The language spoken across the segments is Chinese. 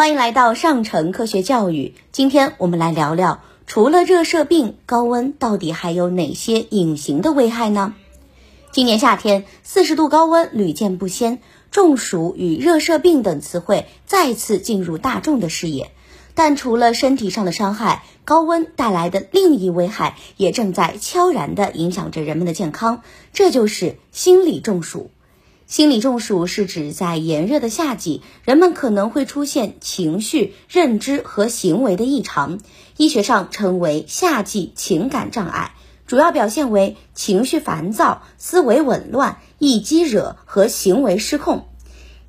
欢迎来到上城科学教育。今天我们来聊聊，除了热射病，高温到底还有哪些隐形的危害呢？今年夏天，四十度高温屡见不鲜，中暑与热射病等词汇再次进入大众的视野。但除了身体上的伤害，高温带来的另一危害也正在悄然地影响着人们的健康，这就是心理中暑。心理中暑是指在炎热的夏季，人们可能会出现情绪、认知和行为的异常，医学上称为夏季情感障碍，主要表现为情绪烦躁、思维紊乱、易激惹和行为失控。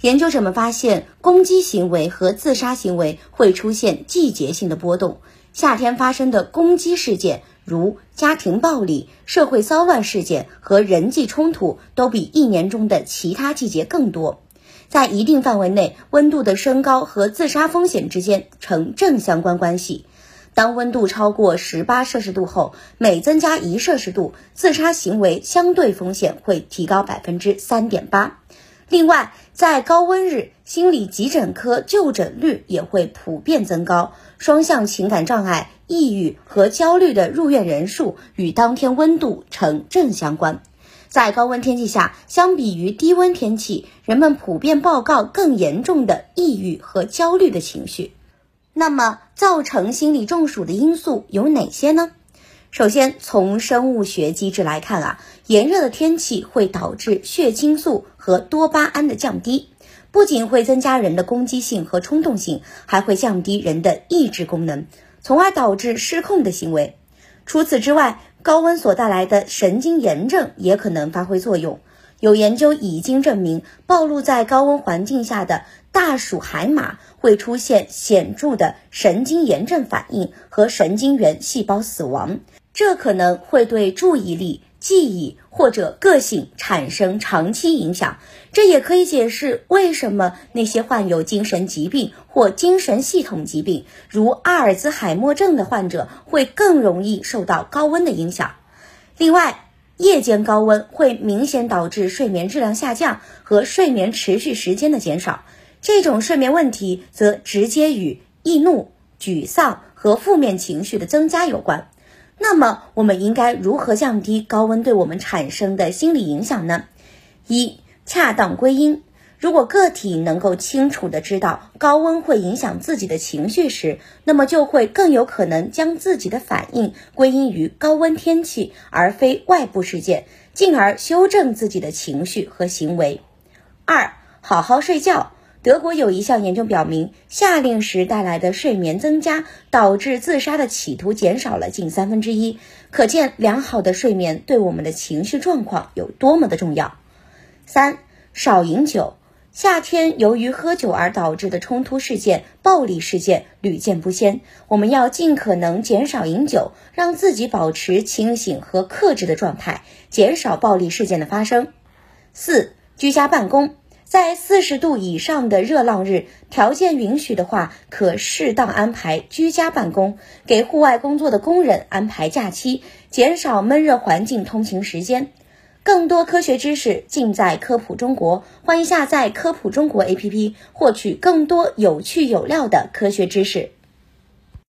研究者们发现，攻击行为和自杀行为会出现季节性的波动，夏天发生的攻击事件。如家庭暴力、社会骚乱事件和人际冲突都比一年中的其他季节更多。在一定范围内，温度的升高和自杀风险之间呈正相关关系。当温度超过十八摄氏度后，每增加一摄氏度，自杀行为相对风险会提高百分之三点八。另外，在高温日，心理急诊科就诊率也会普遍增高。双向情感障碍、抑郁和焦虑的入院人数与当天温度呈正相关。在高温天气下，相比于低温天气，人们普遍报告更严重的抑郁和焦虑的情绪。那么，造成心理中暑的因素有哪些呢？首先，从生物学机制来看啊，炎热的天气会导致血清素和多巴胺的降低，不仅会增加人的攻击性和冲动性，还会降低人的意志功能，从而导致失控的行为。除此之外，高温所带来的神经炎症也可能发挥作用。有研究已经证明，暴露在高温环境下的大鼠海马会出现显著的神经炎症反应和神经元细胞死亡。这可能会对注意力、记忆或者个性产生长期影响。这也可以解释为什么那些患有精神疾病或精神系统疾病，如阿尔兹海默症的患者会更容易受到高温的影响。另外，夜间高温会明显导致睡眠质量下降和睡眠持续时间的减少。这种睡眠问题则直接与易怒、沮丧和负面情绪的增加有关。那么，我们应该如何降低高温对我们产生的心理影响呢？一、恰当归因。如果个体能够清楚地知道高温会影响自己的情绪时，那么就会更有可能将自己的反应归因于高温天气，而非外部事件，进而修正自己的情绪和行为。二、好好睡觉。德国有一项研究表明，夏令时带来的睡眠增加，导致自杀的企图减少了近三分之一。可见，良好的睡眠对我们的情绪状况有多么的重要。三、少饮酒。夏天由于喝酒而导致的冲突事件、暴力事件屡见不鲜，我们要尽可能减少饮酒，让自己保持清醒和克制的状态，减少暴力事件的发生。四、居家办公。在四十度以上的热浪日，条件允许的话，可适当安排居家办公，给户外工作的工人安排假期，减少闷热环境通勤时间。更多科学知识尽在科普中国，欢迎下载科普中国 APP，获取更多有趣有料的科学知识。